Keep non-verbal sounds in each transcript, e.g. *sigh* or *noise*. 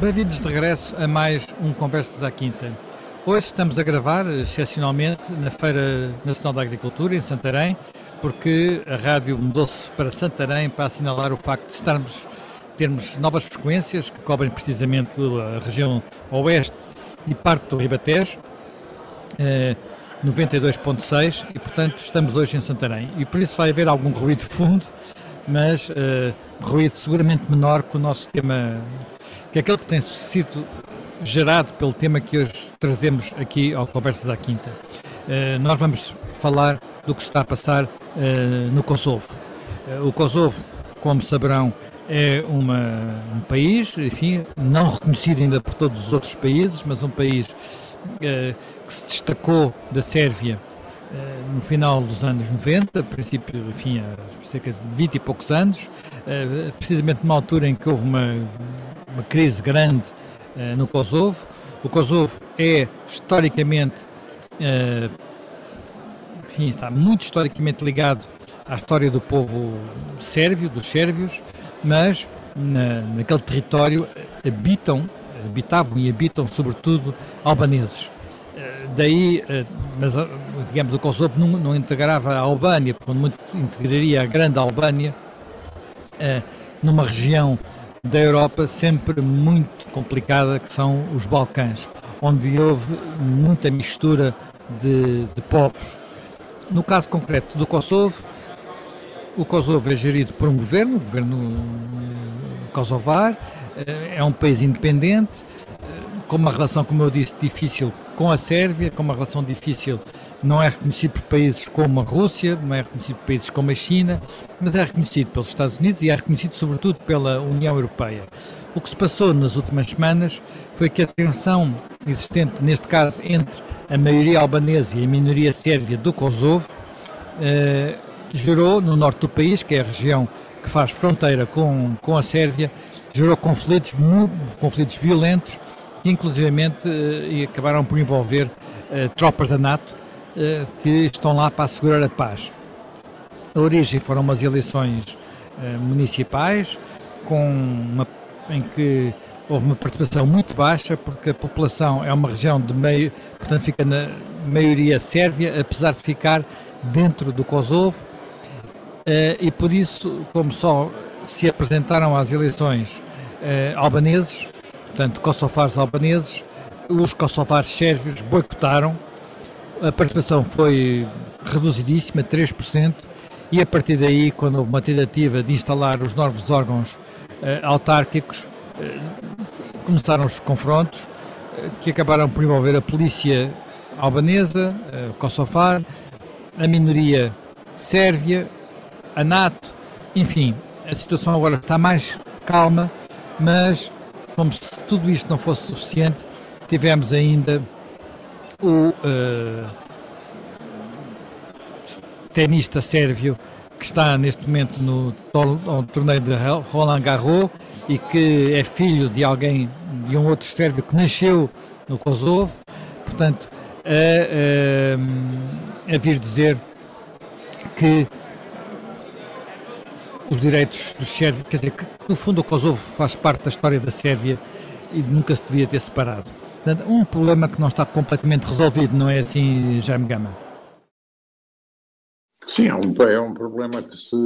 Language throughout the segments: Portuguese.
Bem-vindos de regresso a mais um Conversas à Quinta. Hoje estamos a gravar, excepcionalmente, na Feira Nacional da Agricultura, em Santarém, porque a rádio mudou-se para Santarém para assinalar o facto de estarmos, termos novas frequências que cobrem precisamente a região oeste e parte do Ribatejo, eh, 92.6, e portanto estamos hoje em Santarém. E por isso vai haver algum ruído de fundo, mas eh, ruído seguramente menor que o nosso tema que é aquele que tem sido gerado pelo tema que hoje trazemos aqui ao Conversas à Quinta. Uh, nós vamos falar do que está a passar uh, no Kosovo. Uh, o Kosovo, como saberão, é uma, um país, enfim, não reconhecido ainda por todos os outros países, mas um país que se destacou da Sérvia no final dos anos 90, a princípio, enfim, há cerca de 20 e poucos anos, precisamente numa altura em que houve uma uma crise grande uh, no Kosovo. O Kosovo é historicamente, uh, enfim, está muito historicamente ligado à história do povo sérvio, dos sérvios, mas na, naquele território habitam, habitavam e habitam sobretudo albaneses. Daí, mas digamos, o Kosovo não, não integrava a Albânia, quando muito integraria a grande Albânia numa região da Europa sempre muito complicada, que são os Balcãs, onde houve muita mistura de, de povos. No caso concreto do Kosovo, o Kosovo é gerido por um governo, o governo eh, kosovar, eh, é um país independente, com uma relação, como eu disse, difícil com a Sérvia, com uma relação difícil, não é reconhecido por países como a Rússia, não é reconhecido por países como a China, mas é reconhecido pelos Estados Unidos e é reconhecido sobretudo pela União Europeia. O que se passou nas últimas semanas foi que a tensão existente, neste caso, entre a maioria albanesa e a minoria sérvia do Kosovo, eh, gerou no norte do país, que é a região que faz fronteira com, com a Sérvia, gerou conflitos, conflitos violentos que inclusivamente eh, acabaram por envolver eh, tropas da NATO eh, que estão lá para assegurar a paz. A origem foram umas eleições municipais com uma, em que houve uma participação muito baixa porque a população é uma região de meio, portanto fica na maioria sérvia, apesar de ficar dentro do Kosovo e por isso, como só se apresentaram às eleições albaneses, portanto, kosovares albaneses, os kosovares sérvios boicotaram, a participação foi reduzidíssima, 3%, e a partir daí, quando houve uma tentativa de instalar os novos órgãos eh, autárquicos, eh, começaram os confrontos, eh, que acabaram por envolver a polícia albanesa, eh, kosovar, a minoria sérvia, a NATO, enfim, a situação agora está mais calma, mas como se tudo isto não fosse suficiente, tivemos ainda o uh, tenista sérvio que está neste momento no, no torneio de Roland Garros e que é filho de alguém, de um outro sérvio que nasceu no Kosovo, portanto, a, a, a vir dizer que os direitos dos sérvios, quer dizer, que no fundo o Kosovo faz parte da história da Sérvia e nunca se devia ter separado. Um problema que não está completamente resolvido, não é assim, Jaime Gama? Sim, é um, é um problema que se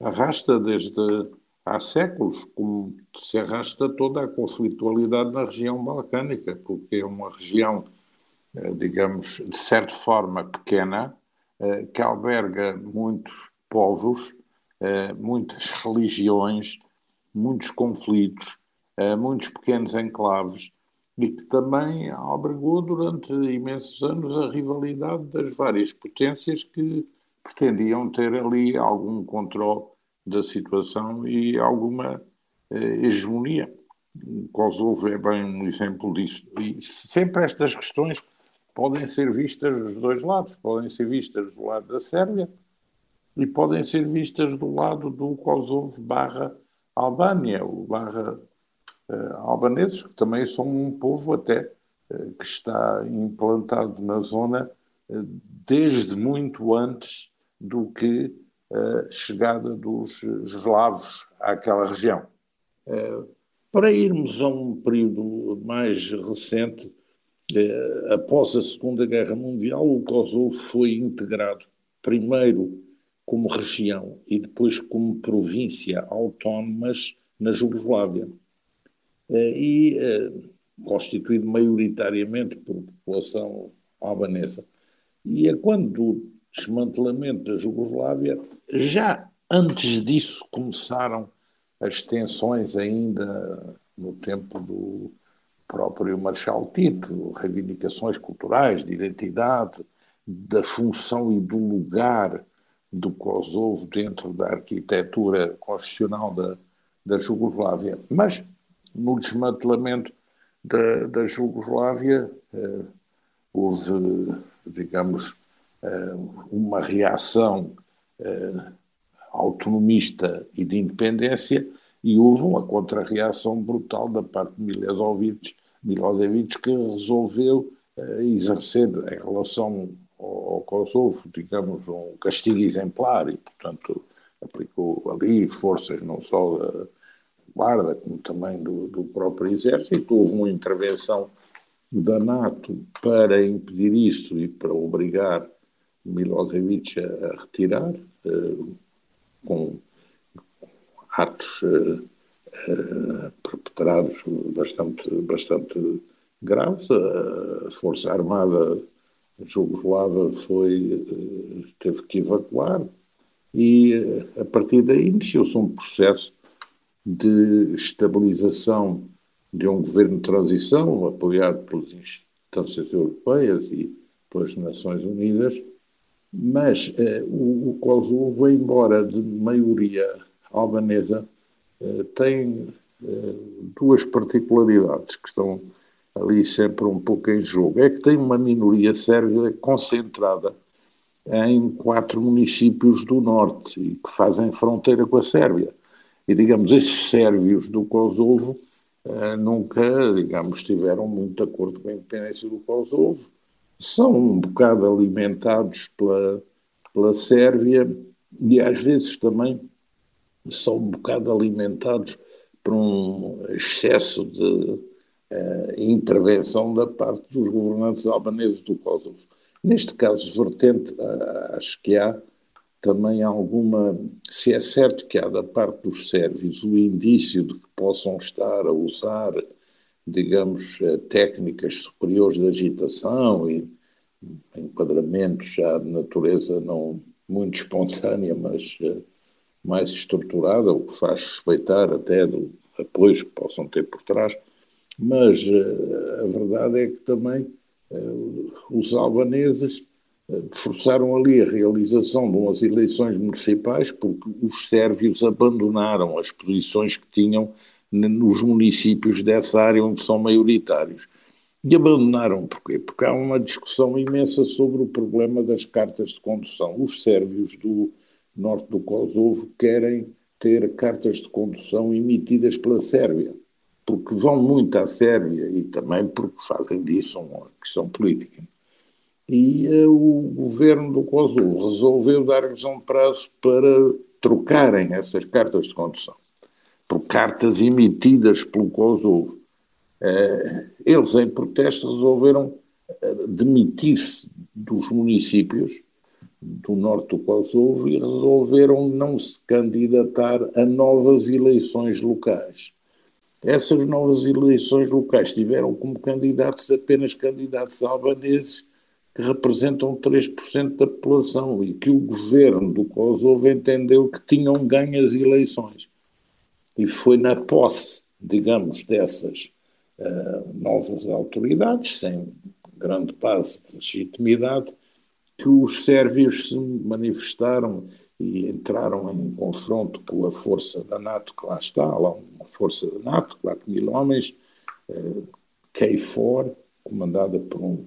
arrasta desde há séculos, como se arrasta toda a conflitualidade na região balcânica, porque é uma região, eh, digamos, de certa forma pequena, eh, que alberga muitos povos uh, muitas *laughs* religiões, muitos conflitos, uh, muitos pequenos enclaves e que também albergou durante imensos anos a rivalidade das várias potências que pretendiam ter ali algum controle da situação e alguma uh, hegemonia. Kosovo é bem um exemplo disso. E sempre estas questões podem ser vistas dos dois lados. Podem ser vistas do lado da Sérvia, e podem ser vistas do lado do Kosovo barra Albânia, o barra uh, albaneses, que também são um povo até uh, que está implantado na zona uh, desde muito antes do que a chegada dos eslavos àquela região. Para irmos a um período mais recente, após a Segunda Guerra Mundial, o Kosovo foi integrado primeiro como região e depois como província autónomas na Jugoslávia. Eh, e eh, constituído maioritariamente por população albanesa. E é quando do desmantelamento da Jugoslávia, já antes disso começaram as tensões ainda no tempo do próprio Marshal Tito, reivindicações culturais, de identidade, da função e do lugar do Kosovo dentro da arquitetura constitucional da, da Jugoslávia. Mas no desmantelamento da, da Jugoslávia eh, houve, digamos, eh, uma reação eh, autonomista e de independência e houve uma contra-reação brutal da parte de Milosevic, Milosevic que resolveu eh, exercer em relação ao Kosovo, digamos, um castigo exemplar e, portanto, aplicou ali forças não só da Guarda, como também do, do próprio Exército. Houve uma intervenção da NATO para impedir isso e para obrigar Milosevic a, retirar, uh, com atos uh, uh, perpetrados bastante, bastante graves. A Força Armada Jugoslava foi, eh, teve que evacuar e eh, a partir daí iniciou-se um processo de estabilização de um governo de transição apoiado pelas instâncias europeias e pelas Nações Unidas, mas eh, o, o Kosovo, embora de maioria albanesa, eh, tem eh, duas particularidades que estão ali sempre um pouco em jogo. É que tem uma minoria sérvia concentrada em quatro municípios do norte e que fazem fronteira com a Sérvia. E, digamos, esses sérvios do Kosovo eh, nunca, digamos, tiveram muito acordo com a independência do Kosovo. São um bocado alimentados pela, pela Sérvia e, às vezes, também são um bocado alimentados por um excesso de intervenção da parte dos governantes albaneses do Kosovo. Neste caso, vertente, acho que há também alguma, se é certo que há da parte dos sérvios o indício de que possam estar a usar, digamos, eh, técnicas superiores de agitação e enquadramentos já de natureza não muito espontânea, mas mais estruturada, o que faz suspeitar até do apoios que possam ter por trás, mas uh, a verdade é que também uh, os albaneses uh, forçaram ali a realização de umas eleições municipais porque os sérvios abandonaram as posições que tinham nos municípios dessa área onde são maioritários. E abandonaram porquê? Porque há uma discussão imensa sobre o problema das cartas de condução. Os sérvios do norte do Kosovo querem ter cartas de condução emitidas pela Sérvia porque vão muito à Sérvia e também porque fazem disso uma questão política. E uh, o governo do Kosovo resolveu dar-lhes um prazo para trocarem essas cartas de condução por cartas emitidas pelo Kosovo. Uh, eles, em protesto, resolveram uh, demitir-se dos municípios do norte do Kosovo e resolveram não se candidatar a novas eleições locais. Essas novas eleições locais tiveram como candidatos apenas candidatos albaneses que representam 3% da população e que o governo do Kosovo entendeu que tinham ganho as eleições. E foi na posse, digamos, dessas uh, novas autoridades, sem grande base de legitimidade, que os sérvios se manifestaram e entraram em confronto com a força da NATO que lá está, lá uma força da NATO, 4 mil homens, eh, KFOR, comandada por um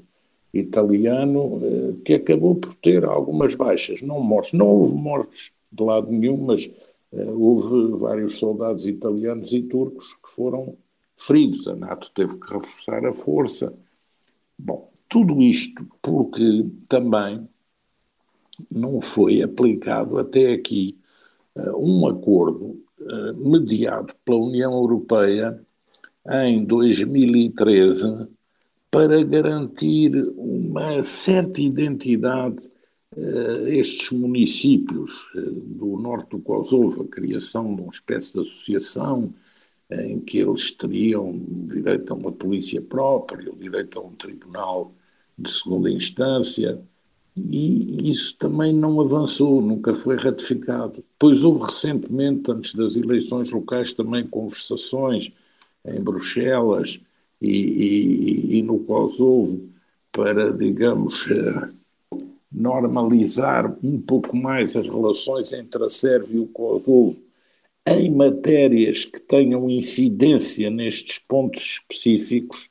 italiano, eh, que acabou por ter algumas baixas, não mortes. Não houve mortes de lado nenhum, mas eh, houve vários soldados italianos e turcos que foram feridos. A NATO teve que reforçar a força. Bom, tudo isto porque também não foi aplicado até aqui uh, um acordo uh, mediado pela União Europeia em 2013 para garantir uma certa identidade a estes municípios do norte do Kosovo, a criação de uma espécie de associação em que eles teriam direito a uma polícia própria, o direito a um tribunal de segunda instância, e isso também não avançou, nunca foi ratificado. Pois houve recentemente, antes das eleições locais, também conversações em Bruxelas e, e, e no Kosovo para, digamos, eh, normalizar um pouco mais as relações entre a Sérvia e o Kosovo em matérias que tenham incidência nestes pontos específicos,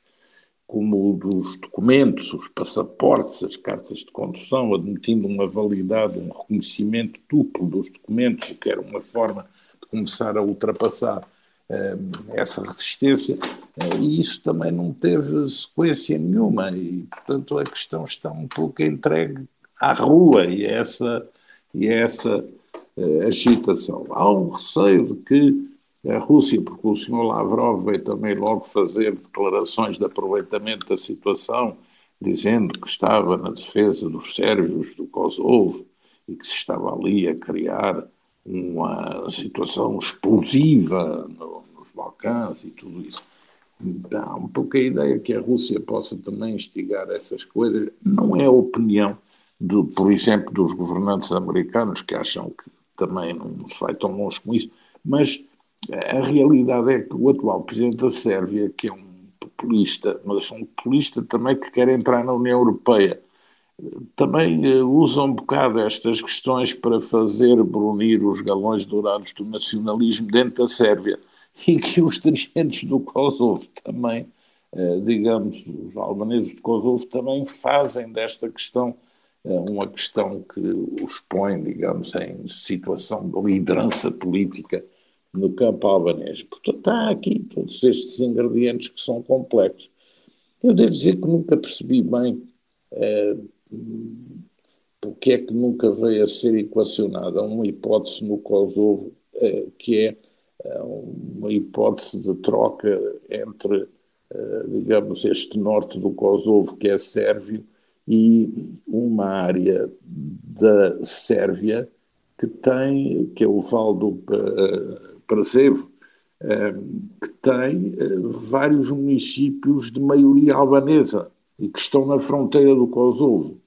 como o dos documentos, os passaportes, as cartas de condução, admitindo uma validade, um reconhecimento duplo dos documentos, o que era uma forma de começar a ultrapassar eh, essa resistência, eh, e isso também não teve sequência nenhuma, e portanto a questão está um pouco entregue à rua e a essa, e a essa uh, agitação. Há um receio de que a Rússia, porque o senhor Lavrov veio também logo fazer declarações de aproveitamento da situação, dizendo que estava na defesa dos sérvios do Kosovo e que se estava ali a criar uma situação explosiva no, nos Balcãs e tudo isso. Dá um pouco a ideia que a Rússia possa também instigar essas coisas. Não é a opinião do, por exemplo, dos governantes americanos, que acham que também não se vai tão longe com isso, mas a realidade é que o atual presidente da Sérvia, que é um populista, mas um populista também que quer entrar na União Europeia, também uh, usa um bocado estas questões para fazer brunir os galões dourados do nacionalismo dentro da Sérvia *laughs* e que os dirigentes do Kosovo também, uh, digamos, os albaneses do Kosovo também fazem desta questão é uma questão que os põe, digamos, em situação de liderança política no campo albanês. Portanto, está aqui todos estes ingredientes que são complexos. Eu devo dizer que nunca percebi bem é, porque é que nunca veio a ser equacionada uma hipótese no Kosovo é, que é, é uma hipótese de troca entre, é, digamos, este norte do Kosovo, que é sérvio, e uma área da Sérvia que tem, que é o Val do Prazevo, eh, que tem eh, vários municípios de maioria albanesa e que estão na fronteira do Kosovo.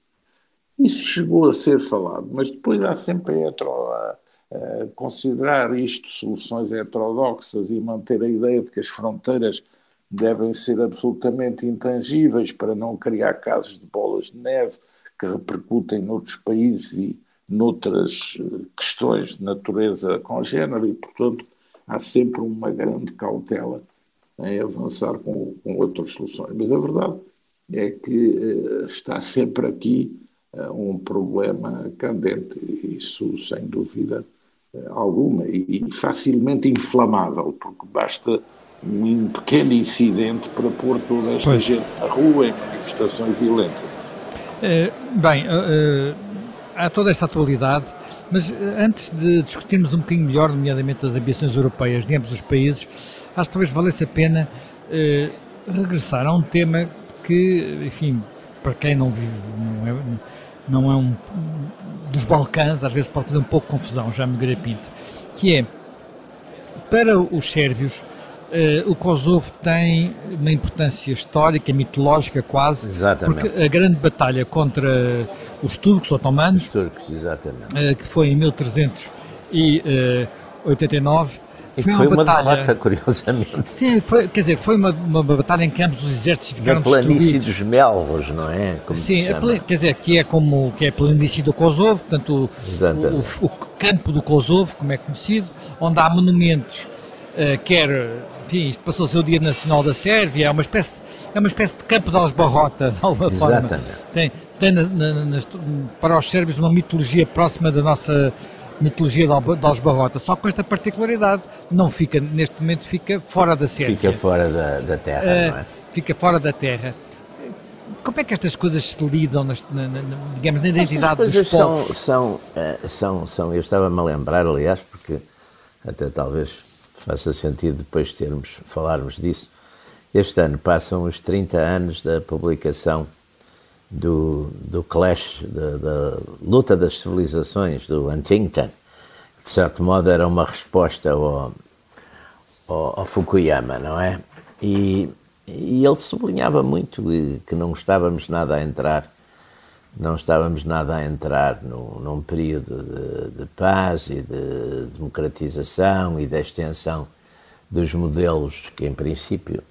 Isso chegou a ser falado, mas depois há sempre hetero, a, a considerar isto soluções heterodoxas e manter a ideia de que as fronteiras devem ser absolutamente intangíveis para não criar casos de bolas de neve que repercutem noutros países e noutras eh, questões de natureza congênere e, portanto, há sempre uma grande cautela em avançar com, com outras soluções. Mas a verdade é que uh, está sempre aqui uh, um problema candente, isso sem dúvida uh, alguma, e, facilmente inflamável, porque basta um pequeno incidente para pôr toda esta pois. gente na rua em manifestações violentas. É, bem, há toda esta atualidade, mas antes de discutirmos um bocadinho melhor, nomeadamente as ambições europeias de ambos os países, acho que talvez valesse a pena uh, regressar a um tema que, enfim, para quem não vive, não é, não é um dos Balcãs, às vezes pode fazer um pouco confusão, já me Pinto, que é para os sérvios o Kosovo tem uma importância histórica, mitológica quase, exatamente. porque a grande batalha contra os turcos otomanos, os turcos, exatamente. Uh, que foi em 1389, e foi, foi uma, batalha, derrota, *laughs* curiosamente. Sim, foi, quer dizer, foi uma, uma batalha em que ambos os exércitos ficaram Na planície dos Melvos, não é? Como sim, quer dizer, que é como que é a planície do Kosovo, portanto, o, o, o, campo do Kosovo, como é conhecido, onde há monumentos, quer enfim, isto passou a ser o Dia Nacional da Sérvia, é uma espécie, é uma espécie de campo de Alsbarrota, de alguma Exatamente. forma. Tem, tem na, na, nas, para os sérvios uma mitologia próxima da nossa mitologia de Alsbarrota, só com esta particularidade, não fica, neste momento fica fora da Sérvia. Fica fora da, da terra, uh, não é? Fica fora da terra. Como é que estas coisas se lidam, nas, na, na, digamos, na identidade dos povos? São, são, eh, são, são, eu estava-me a lembrar, aliás, porque até talvez faça sentido depois termos, falarmos disso. este ano passam os 30 anos da publicação do, do Clash, da, da luta das civilizações, do Huntington, que de certo modo era uma resposta ao, ao, ao Fukuyama, não é? E, e ele sublinhava muito que não estávamos nada a entrar, não estávamos nada a entrar no, num período de, de paz e de democratização e de extensão dos modelos que, em princípio,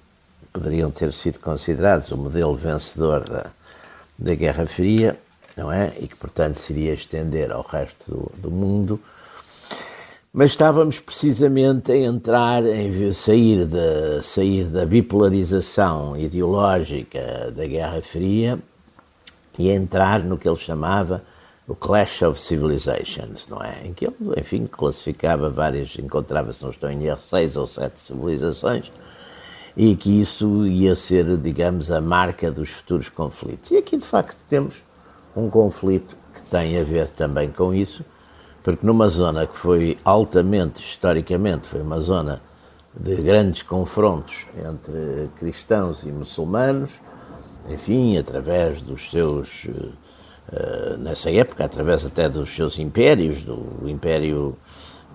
poderiam ter sido considerados o modelo vencedor da, da Guerra Fria, não é? E que, portanto, seria estender ao resto do, do mundo. Mas estávamos precisamente a entrar, em sair da, sair da bipolarização ideológica da Guerra Fria e entrar no que ele chamava o Clash of Civilizations, não é? Em que ele, enfim, classificava várias, encontrava-se, não estou em erro, seis ou sete civilizações, e que isso ia ser, digamos, a marca dos futuros conflitos. E aqui, de facto, temos um conflito que tem a ver também com isso, porque numa zona que foi altamente, historicamente, foi uma zona de grandes confrontos entre cristãos e muçulmanos, enfim, através dos seus, uh, nessa época, através até dos seus impérios, do Império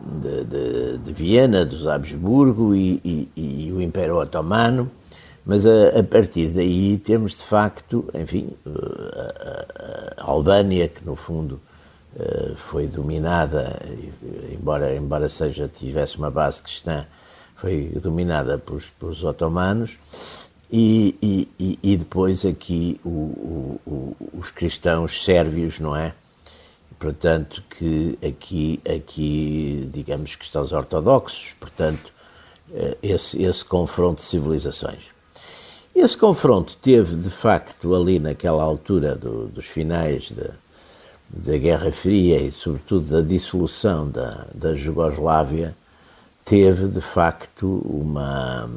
de, de, de Viena, dos Habsburgo e, e, e, o Império Otomano, mas a, a, partir daí temos de facto, enfim, a, a, a Albânia, que no fundo foi dominada, embora, embora seja, tivesse uma base cristã, foi dominada pelos, pelos otomanos, e, e, e, depois aqui o, o, o, os cristãos sérvios, não é? portanto, que aqui, aqui digamos, cristãos ortodoxos, portanto, eh, esse, esse confronto de civilizações. Esse confronto teve, de facto, ali naquela altura do, dos finais da, da Guerra Fria e, sobretudo, da dissolução da, da Jugoslávia, teve, de facto, uma,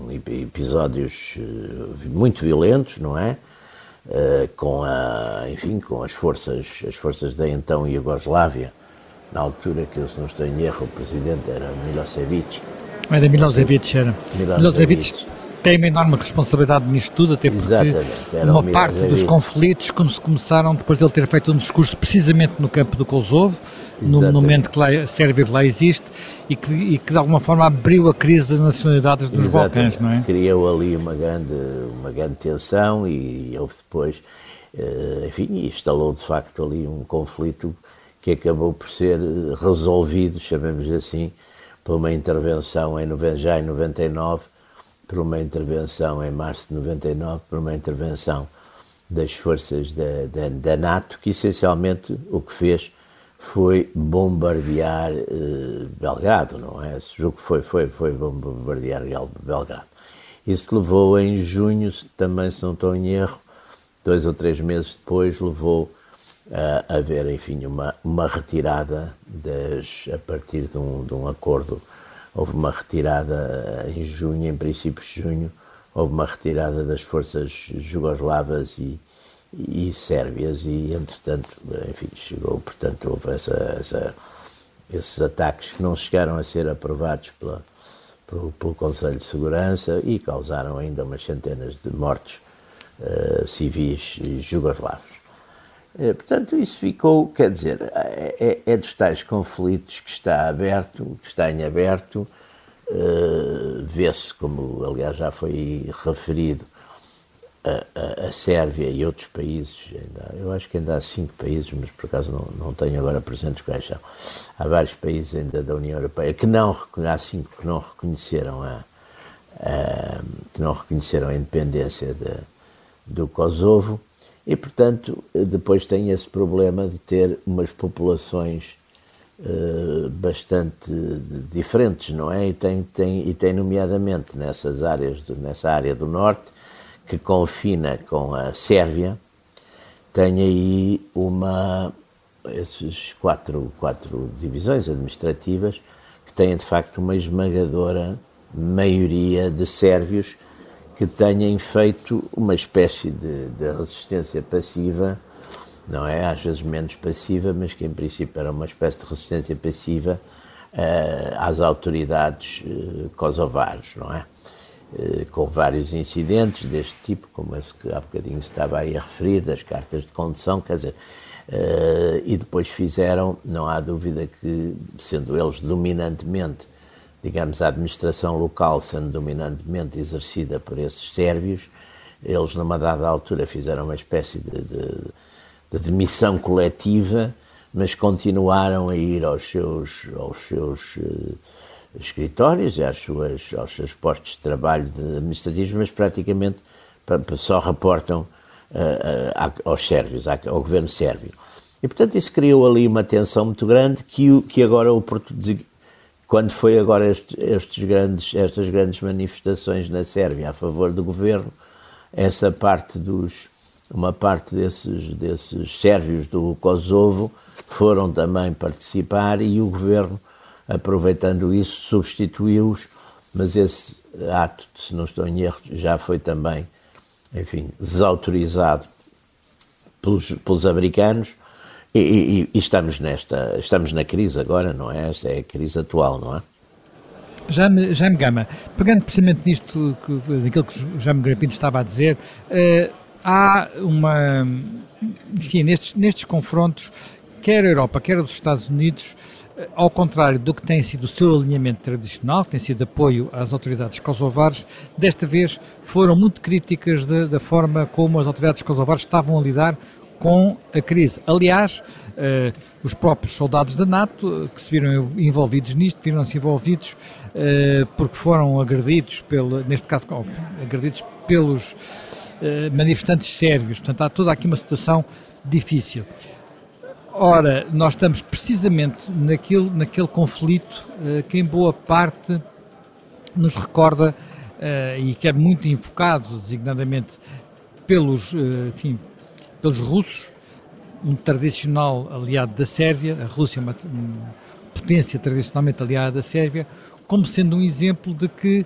um, episódios eh, muito violentos, não é? Eh, com a, enfim, com as forças, as forças da então Iugoslávia, na altura que eu se não estou em erro, o presidente era Milosevic. Era Milosevic, era. Milosevic, Milosevic tem uma enorme responsabilidade nisto tudo, até porque uma parte dos conflitos começaram depois de ele ter feito um discurso precisamente no campo do Kosovo, no momento que lá, a Sérvia lá existe, e que, e que, de alguma forma abriu a crise das nacionalidades dos Balcãs, não é? Criou ali uma grande, uma grande tensão e houve depois, eh, enfim, instalou de facto ali um conflito que acabou por ser resolvido, chamemos assim, por uma intervenção em, já em 99, por uma intervenção em março de 99, por uma intervenção das forças da, da, da NATO, que essencialmente o que fez foi bombardear eh, Belgrado, não é? Esse jogo foi, foi, foi bombardear Belgrado. Isso levou em junho, também se não estou em erro, dois ou três meses depois, levou a haver, enfim, uma, uma retirada das, a partir de um, de um acordo. Houve uma retirada em junho, em princípios de junho, houve uma retirada das forças jugoslavas e, e sérvias e, entretanto, enfim, chegou, portanto, houve essa, essa, esses ataques que não chegaram a ser aprovados pela, pelo, pelo, Conselho de Segurança e causaram ainda umas centenas de mortos uh, civis jugoslavos. Uh, portanto, isso ficou, quer dizer, é, é, é, dos tais conflitos que está aberto, que está em aberto, uh, vê-se, como aliás já foi referido, a, a, Sérvia e outros países, ainda, eu acho que ainda há cinco países, mas por acaso não, não tenho agora presentes quais são. Há vários países ainda da União Europeia que não há cinco que não reconheceram a, a que não reconheceram a independência de, do Kosovo e portanto depois tem esse problema de ter umas populações uh, bastante diferentes, não é? E tem, tem, e tem nomeadamente nessas áreas, nessa área do norte que confina com a Sérvia, tem aí uma esses quatro, quatro divisões administrativas que têm de facto uma esmagadora maioria de sérvios que tenham feito uma espécie de, de, resistência passiva, não é? Às vezes menos passiva, mas que em princípio era uma espécie de resistência passiva uh, às autoridades uh, kosovares, não é? Eh, com vários incidentes deste tipo, como esse que há bocadinho estava aí a referir, das cartas de condução, quer dizer, uh, e depois fizeram, não há dúvida que, sendo eles dominantemente, digamos, a administração local sendo dominantemente exercida por esses sérvios, eles numa dada altura fizeram uma espécie de, de, de demissão coletiva, mas continuaram a ir aos seus, aos seus uh, escritórios e às suas, aos seus postos de trabalho administrativos, mas praticamente só reportam uh, aos sérvios, ao governo sérvio. E, portanto, isso criou ali uma tensão muito grande que, que agora o Porto, quando foi agora este, estes grandes, estas grandes manifestações na Sérvia a favor do governo, essa parte dos, uma parte desses, desses sérvios do Kosovo foram também participar e o governo aproveitando isso, substituiu-os, mas esse ato, se não estou em erro, já foi também, enfim, desautorizado pelos, pelos americanos e, e, e, estamos nesta, estamos na crise agora, não é? Esta é a crise atual, não é? Jaime, Jaime Gama, pegando precisamente nisto, que, daquilo que o Jaime Grapinto estava a dizer, uh, há uma, enfim, nestes, nestes confrontos, quer a Europa, quer os Estados Unidos, ao contrário do que tem sido o seu alinhamento tradicional, que tem sido apoio às autoridades kosovares, desta vez foram muito críticas de, da forma como as autoridades kosovares estavam a lidar com a crise. Aliás, eh, os próprios soldados da NATO, eh, que se viram envolvidos nisto, viram-se envolvidos eh, porque foram agredidos, pelo, neste caso, agredidos pelos eh, manifestantes sérvios. Portanto, há toda aqui uma situação difícil. Ora, nós estamos precisamente naquele, naquele conflito uh, que em boa parte nos recorda uh, e que é muito invocado designadamente pelos, uh, enfim, pelos russos, um tradicional aliado da Sérvia, a Rússia é uma, uma potência tradicionalmente aliada da Sérvia, como sendo um exemplo de que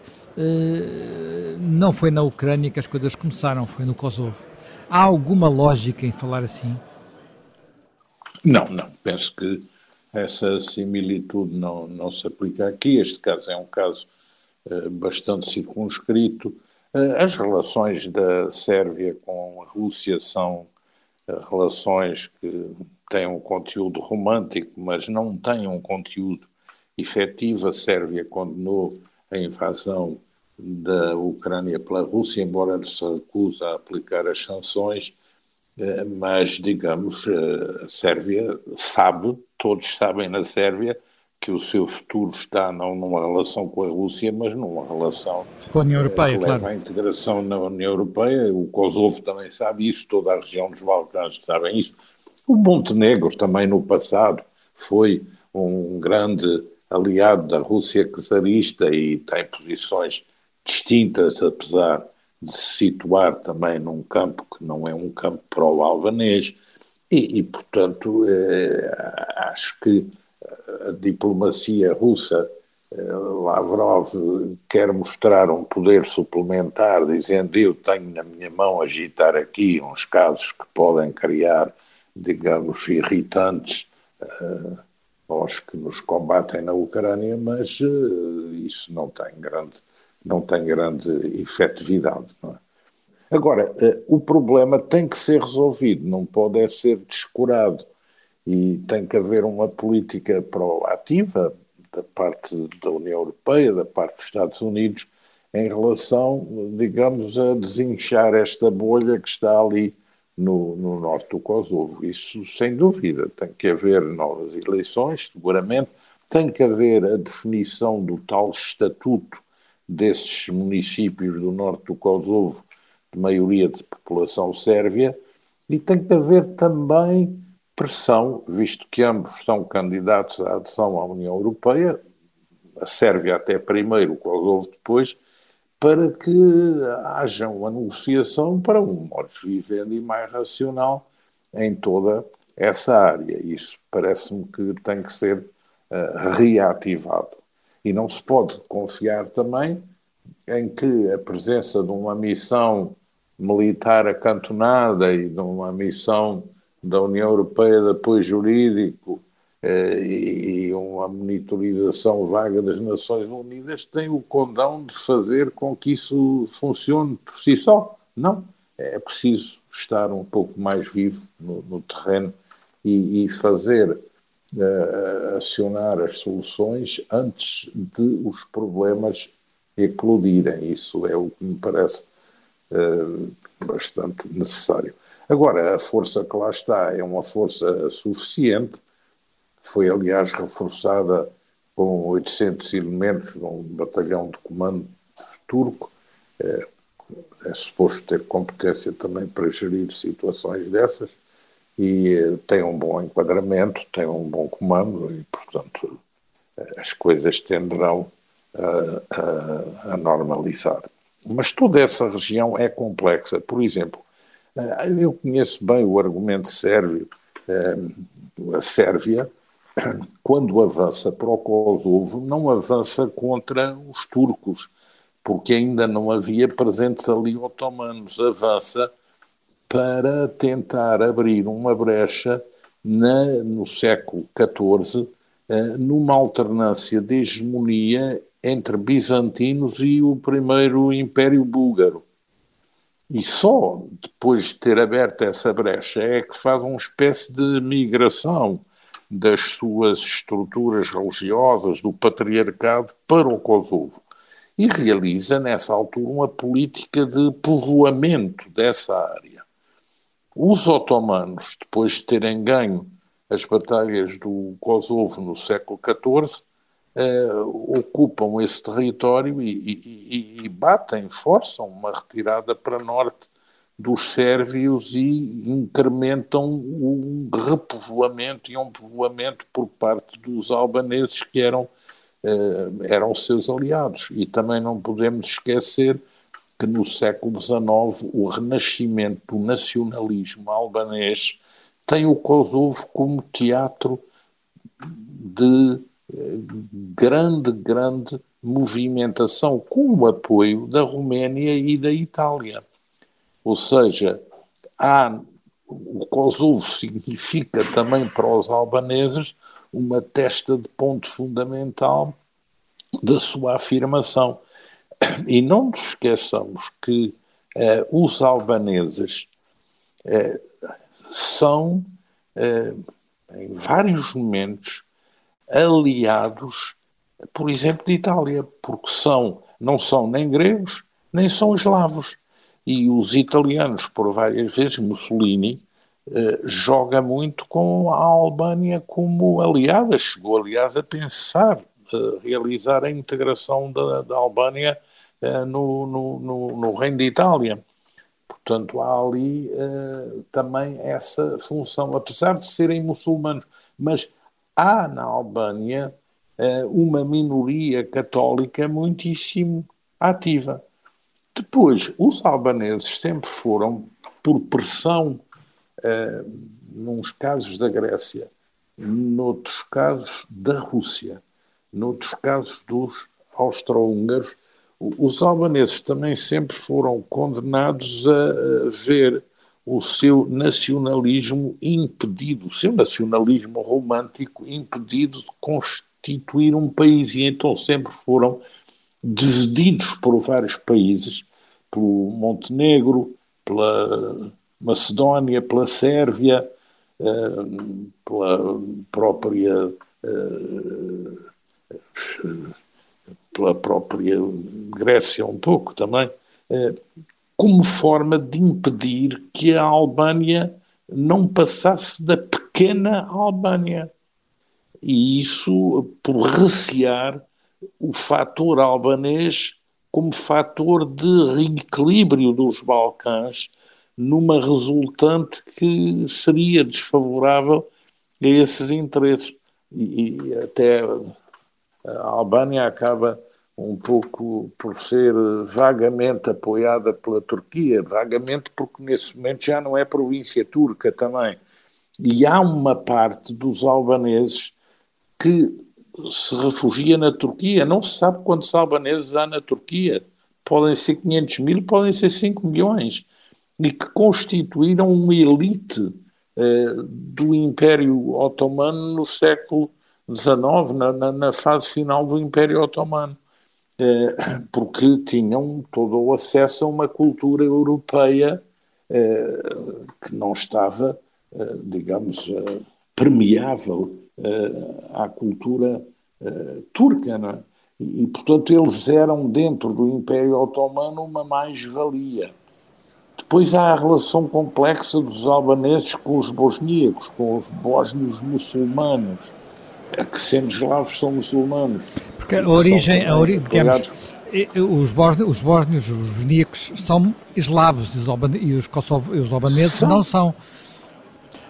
não foi na Ucrânia que as coisas começaram, foi no Kosovo. Há alguma lógica em falar assim? Não, não. Penso que essa similitude não, não se aplica aqui. Este caso é um caso uh, bastante circunscrito. Uh, as relações da Sérvia com a Rússia são uh, relações que têm um conteúdo romântico, mas não têm um conteúdo efetivo. A Sérvia condenou a invasão da Ucrânia pela Rússia, embora se recuse a aplicar as sanções eh, mas, digamos, eh, a Sérvia sabe, todos sabem na Sérvia, que o seu futuro está não numa relação com a Rússia, mas numa relação com a União Europeia, que leva claro. à integração na União Europeia. O Kosovo também sabe isso, toda a região dos Balcãs sabem isso. O Montenegro também no passado foi um grande aliado da Rússia czarista e tem posições distintas, apesar de se situar também num campo que não é um campo pró-albanês e, e, portanto, eh, acho que a diplomacia russa, eh, Lavrov quer mostrar um poder suplementar, dizendo eu tenho na minha mão agitar aqui uns casos que podem criar, digamos, irritantes eh, aos que nos combatem na Ucrânia, mas isso não tem grande não tem grande efetividade. É? Agora, eh, o problema tem que ser resolvido, não pode é ser descurado e tem que haver uma política proativa da parte da União Europeia, da parte dos Estados Unidos, em relação, digamos, a desinchar esta bolha que está ali no, no norte do Kosovo. Isso, sem dúvida, tem que haver novas eleições, seguramente, tem que haver a definição do tal estatuto desses municípios do norte do Kosovo, de maioria de população sérvia, e tem que haver também pressão, visto que ambos são candidatos à adesão à União Europeia, a Sérvia até primeiro, o Kosovo depois, para que haja uma negociação para um modo vivendo e mais racional em toda essa área. Isso parece-me que tem que ser uh, reativado. E não se pode confiar também em que a presença de uma missão militar acantonada e de uma missão da União Europeia de apoio jurídico e uma monitorização vaga das Nações Unidas tem o condão de fazer com que isso funcione por si só. Não, é preciso estar um pouco mais vivo no, no terreno e, e fazer uh, acionar as soluções antes de os problemas eclodirem. Isso é o que me parece uh, bastante necessário. Agora, a força que lá está é uma força suficiente, foi aliás reforçada com 800 elementos, um batalhão de comando turco, é, é suposto ter competência também para gerir situações dessas e tem um bom enquadramento, tem um bom comando e, portanto, as coisas tenderão a, a, a normalizar. Mas toda essa região é complexa. Por exemplo, eh, eu conheço bem o argumento sérvio. Eh, a Sérvia, quando avança para o Kosovo, não avança contra os turcos, porque ainda não havia presentes ali otomanos. Avança para tentar abrir uma brecha na, no século XIV, eh, numa alternância de hegemonia entre bizantinos e o primeiro Império Búlgaro. E só depois de ter aberto essa brecha é que faz uma espécie de migração das suas estruturas religiosas, do patriarcado, para o Kosovo. E realiza, nessa altura, uma política de povoamento dessa área. Os otomanos, depois de terem ganho as batalhas do Kosovo no século XIV, uh, ocupam esse território e, e, e, batem, forçam uma retirada para norte dos sérvios e incrementam um repovoamento e um povoamento por parte dos albaneses que eram, uh, eram seus aliados. E também não podemos esquecer que no século XIX o renascimento do nacionalismo albanês tem o Kosovo como teatro de grande, grande movimentação com o apoio da Roménia e da Itália. Ou seja, há, o Kosovo significa também para os albaneses uma testa de ponto fundamental da sua afirmação. E não nos esqueçamos que eh, os albaneses eh, são, eh, em vários momentos, aliados, por exemplo, de Itália, porque são, não são nem gregos, nem são eslavos. E os italianos, por várias vezes, Mussolini, joga muito com a Albânia como aliada. Chegou, aliás, a pensar realizar a integração da, da Albânia no, no, no, no, Reino de Itália. Portanto, há ali eh, também essa função, apesar de serem muçulmanos, mas há na Albânia uh, uma minoria católica muitíssimo ativa. Depois, os albaneses sempre foram, por pressão, uh, nos casos da Grécia, noutros casos da Rússia, noutros casos dos austro-húngaros, os albaneses também sempre foram condenados a ver o seu nacionalismo impedido, o seu nacionalismo romântico impedido de constituir um país. E então sempre foram divididos por vários países, pelo Montenegro, pela Macedónia, pela Sérvia, eh, pela própria eh, pela própria Grécia um pouco também, eh, como forma de impedir que a Albânia não passasse da pequena Albânia. E isso por recear o fator albanês como fator de reequilíbrio dos Balcãs numa resultante que seria desfavorável a esses interesses. E, e até a Albânia acaba um pouco por ser vagamente apoiada pela Turquia, vagamente porque nesse momento já não é província turca também. E há uma parte dos albaneses que se refugia na Turquia. Não se sabe quantos albaneses há na Turquia. Podem ser 500 mil, podem ser 5 milhões. E que constituíram uma elite do Império Otomano no século XIX, na, na, na fase final do Império Otomano, porque tinham todo o acesso a uma cultura europeia que não estava, digamos, permeável à cultura turca? E, portanto, eles eram, dentro do Império Otomano, uma mais-valia. Depois há a relação complexa dos albaneses com os bosníacos, com os bósnios muçulmanos, que sendo eslavos são muçulmanos. Porque a origem, a digamos, os bósnios, os bósnios, os bosníacos são eslavos e os, kosovo, os albaneses são. não são.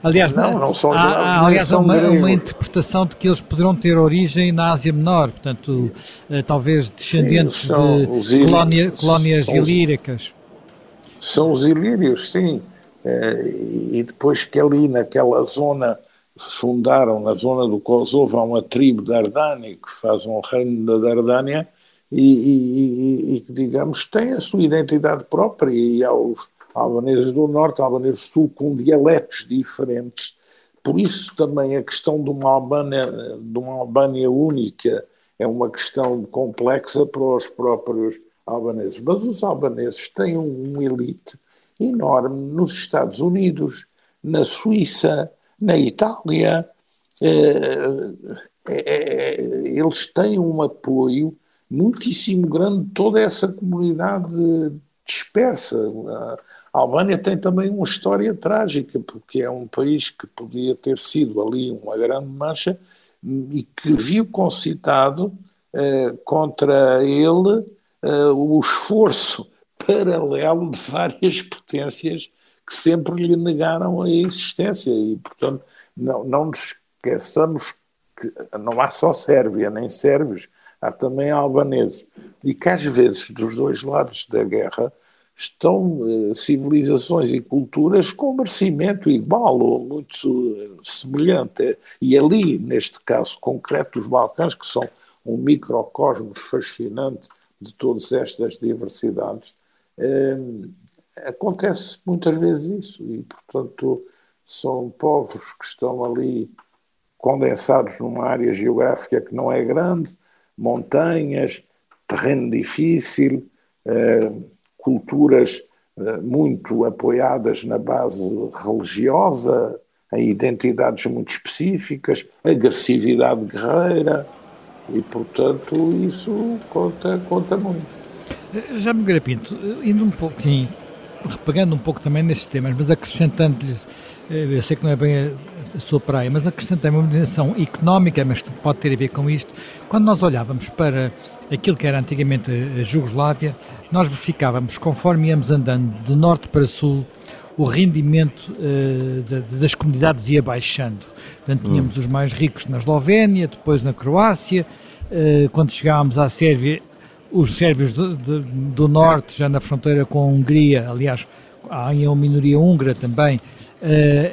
Aliás, não, não são há, há, aliás, são uma, uma, interpretação de que eles poderão ter origem na Ásia Menor, portanto, eh, talvez descendentes sim, de colónia, colónias são, ilíricas. São os ilírios, sim. Eh, e depois que ali naquela zona fundaram, na zona do Kosovo, há uma tribo da Ardânia que faz um reino da Dardânia e, que, digamos, tem a sua identidade própria e há os albaneses do Norte, albaneses do Sul, com dialetos diferentes. Por isso também a questão de uma Albânia, de uma Albânia única é uma questão complexa para os próprios albaneses. Mas os albaneses têm um elite enorme nos Estados Unidos, na Suíça, na Itália. Eh, eh, eles têm um apoio muitíssimo grande de toda essa comunidade dispersa. A Albânia tem também uma história trágica, porque é um país que podia ter sido ali uma grande mancha e que viu concitado eh, contra ele eh, o esforço *laughs* paralelo de várias potências que sempre lhe negaram a existência. E, portanto, não, não nos esqueçamos que não há só Sérvia nem sérvios, há também albaneses. E que às vezes, dos dois lados da guerra, estão uh, civilizações e culturas com merecimento igual ou muito uh, semelhante. E ali, neste caso concreto, os Balcãs, que são um microcosmos fascinante de todas estas diversidades, uh, acontece muitas vezes isso. E, portanto, são povos que estão ali condensados numa área geográfica que não é grande, montanhas, terreno difícil, culturas eh, muito apoiadas na base religiosa, em identidades muito específicas, agressividade guerreira, e portanto isso conta, conta muito. Já me Pinto, indo um pouquinho, repagando um pouco também nesses temas, mas acrescentando-lhes, eh, eu sei que não é bem a sua praia, mas acrescentando uma dimensão económica, mas pode ter a ver com isto, quando nós olhávamos para aquilo que era antigamente a Jugoslávia, nós verificávamos, conforme íamos andando de norte para sul, o rendimento uh, de, das comunidades ia baixando. Portanto, tínhamos hum. os mais ricos na Eslovénia, depois na Croácia, uh, quando chegávamos à Sérvia, os sérvios do, de, do norte, já na fronteira com a Hungria, aliás, há uma minoria húngara também, uh,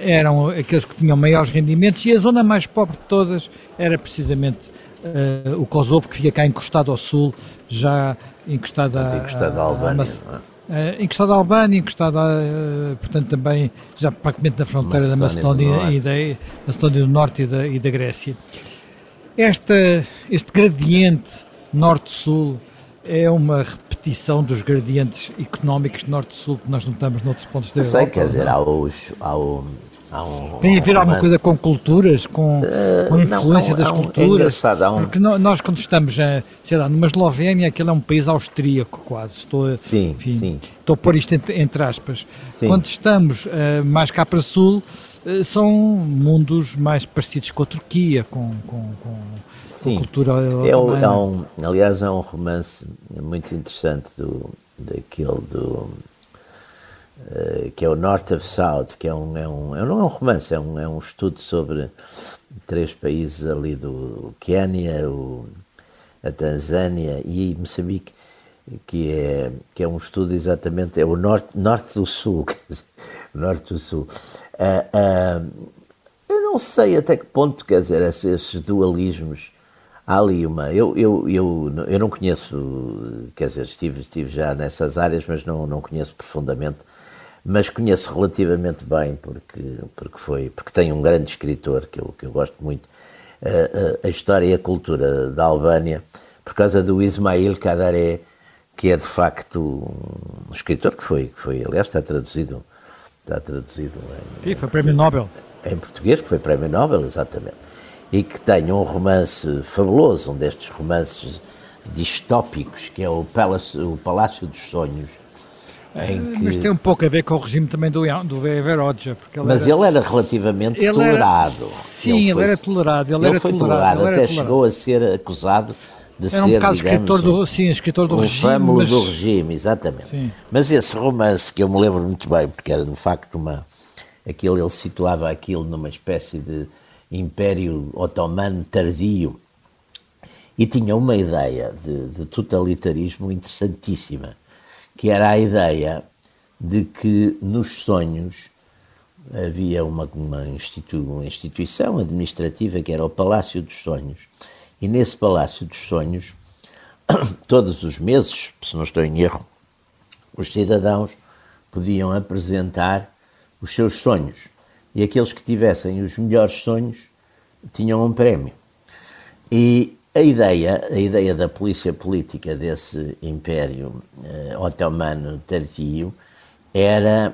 eram aqueles que tinham maiores rendimentos, e a zona mais pobre de todas era precisamente uh, o Kosovo, que fica cá encostado ao sul, já encostado à, encostado à Albânia. Uh, encostado à Albânia, encostado, uh, portanto, também já praticamente na fronteira Macedónia da Macedónia, do e da Macedónia do Norte e da, e da Grécia. Esta, este gradiente norte-sul é uma repetição dos gradientes económicos norte-sul que nós notamos noutros pontos da Europa. Sei, quer dizer, há, os, há o, um, Tem a ver alguma coisa com culturas, com, uh, com a influência não, das um, culturas? É um... Porque nós, quando estamos, sei lá, numa Eslovénia, aquele é um país austríaco quase. Estou a, sim, enfim, sim. Estou a pôr isto entre, entre aspas. Sim. Quando estamos uh, mais cá para sul, uh, são mundos mais parecidos com a Turquia, com, com, com Sim. cultura é, é um, Aliás, há um romance muito interessante do, daquele do eh, que é o North of South, que é um, é um, é, não é um romance, é um, é um estudo sobre três países ali do Quênia, o, a Tanzânia e Moçambique, que é, que é um estudo exatamente, é o norte, norte do sul, *laughs* quer dizer, norte do sul. Uh, uh, eu não sei até que ponto, quer dizer, esses dualismos, há ali uma, eu, eu, eu, eu não conheço, quer dizer, estive, estive já nessas áreas, mas não, não conheço profundamente mas conheço relativamente bem porque porque foi porque tem um grande escritor que eu que eu gosto muito a, a, a história e a cultura da Albânia por causa do Ismail Kadaré que é de facto um escritor que foi que foi aliás está traduzido está traduzido em, Sim, foi prémio Nobel. em português que foi prémio Nobel exatamente e que tem um romance fabuloso um destes romances distópicos que é o Palácio, o Palácio dos Sonhos em que... Mas tem um pouco a ver com o regime também do, do Veroja. Ele Mas era... ele era relativamente ele tolerado. Era... Sim, ele, foi... ele, era tolerado. Ele, era foi tolerado, até chegou a ser acusado de era ser, um digamos, escritor do, sim, escritor do um regime. Mas... do regime, exatamente. Sim. Mas esse romance, que eu me lembro muito bem, porque era de facto uma... Aquilo, ele situava aquilo numa espécie de império otomano tardio e tinha uma ideia de, de totalitarismo interessantíssima que era a ideia de que nos sonhos havia uma, uma, institu uma instituição administrativa que era o Palácio dos Sonhos. E nesse Palácio dos Sonhos, *coughs* todos os meses, se não estou em erro, os cidadãos podiam apresentar os seus sonhos. E aqueles que tivessem os melhores sonhos tinham um prémio. E a ideia, a ideia da polícia política desse império uh, otomano tardio era,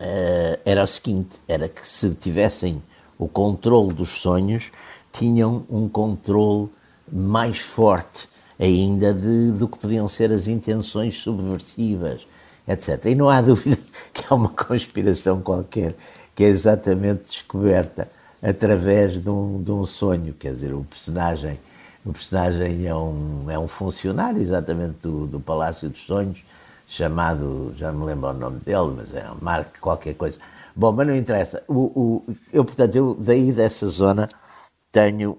uh, era o seguinte, era que se tivessem o controle dos sonhos, tinham um controle mais forte ainda de, do que podiam ser as intenções subversivas, etc. E não há *laughs* dúvida que há uma conspiração qualquer que é exatamente descoberta através de um, de um sonho, quer dizer, o personagem o personagem é um, é um funcionário exatamente do, do Palácio dos Sonhos, chamado, já me lembro o nome dele, mas é um Marco qualquer coisa. Bom, mas não interessa. O, o, eu, portanto, eu daí dessa zona tenho,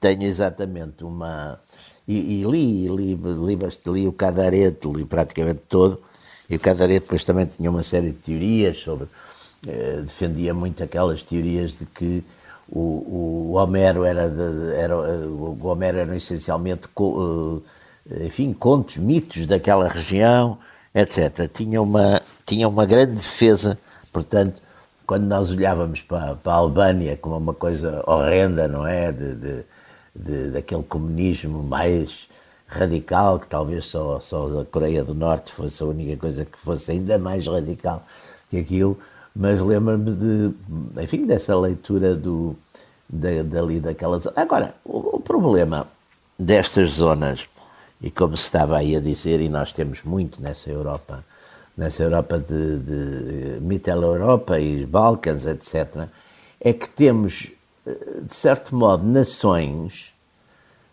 tenho exatamente uma. E, e li, li, li, li, o Cadarete, li praticamente todo, e o Cadarete depois também tinha uma série de teorias sobre. Eh, defendia muito aquelas teorias de que o, o Homero era, de, era o Homero eram essencialmente eh, enfim contos mitos daquela região etc tinha uma tinha uma grande defesa portanto quando nós olhávamos para, para a Albânia como uma coisa horrenda não é? De, de, de daquele comunismo mais radical que talvez só só a Coreia do Norte fosse a única coisa que fosse ainda mais radical que aquilo mas lembro-me de, enfim, dessa leitura do, da, dali daquelas. Agora, o, o, problema destas zonas, e como se estava aí a dizer, e nós temos muito nessa Europa, nessa Europa de, de Mittel-Europa e Balcãs, etc., é que temos, de certo modo, nações,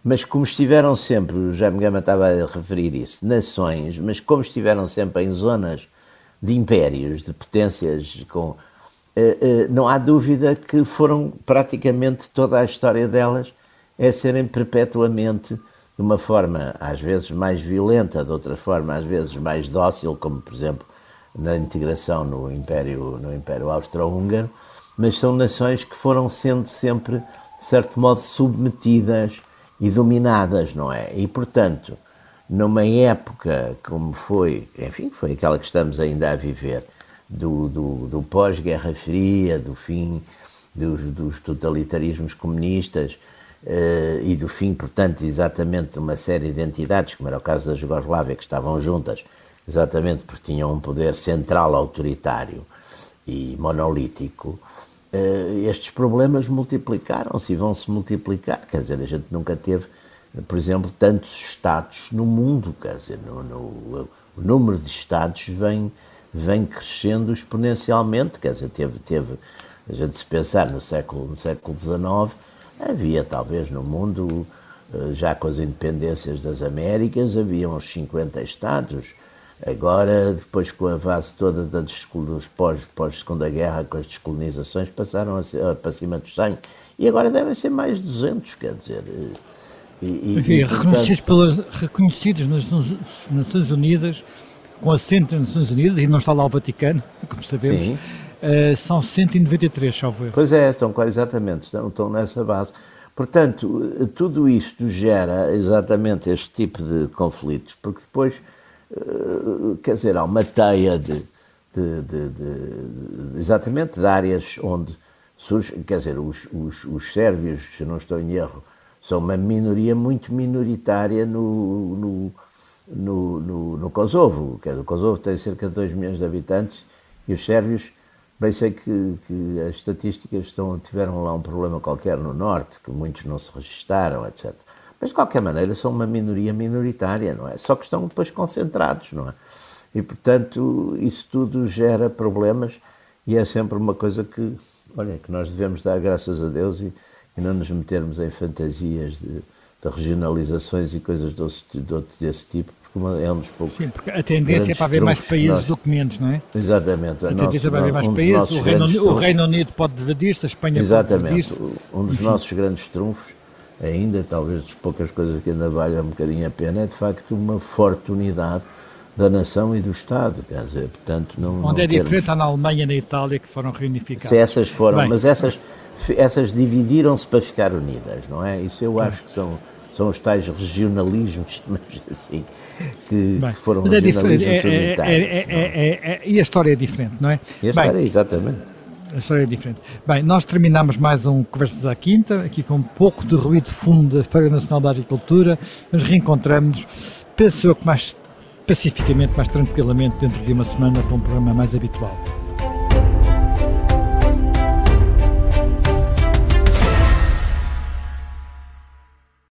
mas como estiveram sempre, o Jaime Gama estava a referir isso, nações, mas como estiveram sempre em zonas de impérios, de potências com. Eh, eh, não há dúvida que foram praticamente toda a história delas é serem perpetuamente de uma forma às vezes mais violenta, de outra forma às vezes mais dócil, como por exemplo na integração no Império, no Império Austro-Húngaro, mas são nações que foram sendo sempre, de certo modo, submetidas e dominadas, não é? E portanto, numa época como foi, enfim, foi aquela que estamos ainda a viver, do, do, do pós-Guerra Fria, do fim dos, dos totalitarismos comunistas uh, e do fim, portanto, exatamente de uma série de entidades, como era o caso da Jugoslávia, que estavam juntas, exatamente porque tinham um poder central autoritário e monolítico, uh, estes problemas multiplicaram-se e vão se multiplicar. Quer dizer, a gente nunca teve por exemplo, tantos Estados no mundo, quer dizer, no, no, o número de Estados vem, vem crescendo exponencialmente, quer dizer, teve, teve, a gente se pensar no século, no século XIX, havia talvez no mundo, eh, já com as independências das Américas, havia uns 50 Estados, Agora, depois com a fase toda dos pós-Segunda pós Guerra, com as descolonizações, passaram a ser, para cima dos 100. E agora devem ser mais de 200, quer dizer. E, e, Enfim, e, reconhecidos, pelas, reconhecidos nas Nações Unidas, com assento nas Nações Unidas, e não está lá o Vaticano, como sabemos, uh, são 193, salvo eu. Pois é, estão exatamente, estão, estão nessa base. Portanto, tudo isto gera exatamente este tipo de conflitos, porque depois, uh, quer dizer, há uma teia de, de de, de, de, exatamente de áreas onde surge, quer dizer, os, os, os sérvios, se não estou em erro, são uma minoria muito minoritária no, no, no, no, no Kosovo. O Kosovo tem cerca de 2 milhões de habitantes e os sérvios, bem sei que, que as estatísticas estão, tiveram lá um problema qualquer no norte, que muitos não se registaram, etc. Mas, de qualquer maneira, são uma minoria minoritária, não é? Só que estão depois concentrados, não é? E, portanto, isso tudo gera problemas e é sempre uma coisa que, olha, que nós devemos dar graças a Deus e, e não nos metermos em fantasias de, de regionalizações e coisas desse, desse tipo, porque é um dos poucos. Sim, porque a tendência é para haver mais países nós... documentos, não é? Exatamente. A, a tendência é para haver mais um países, o Reino, o Reino, Unido pode dividir-se, a Espanha Exatamente. pode dividir-se. Um dos Enfim. nossos grandes trunfos, ainda, talvez das poucas coisas que ainda valem um bocadinho a pena, é de facto uma forte unidade da nação e do Estado, quer dizer, portanto não... Onde não é diferente há na Alemanha e na Itália que foram reunificadas. Se essas foram, Bem, mas essas, essas dividiram-se para ficar unidas, não é? Isso eu acho que são, são os tais regionalismos, *laughs* mas assim, que, Bem, que foram mas é regionalismos é, é, é, E a história é diferente, não é? E a história, Bem, exatamente. A história é diferente. Bem, nós terminamos mais um Conversas à Quinta, aqui com um pouco de ruído fundo da Feira Nacional da Agricultura, mas reencontramos, penso eu que mais pacificamente, mais tranquilamente, dentro de uma semana, para um programa mais habitual.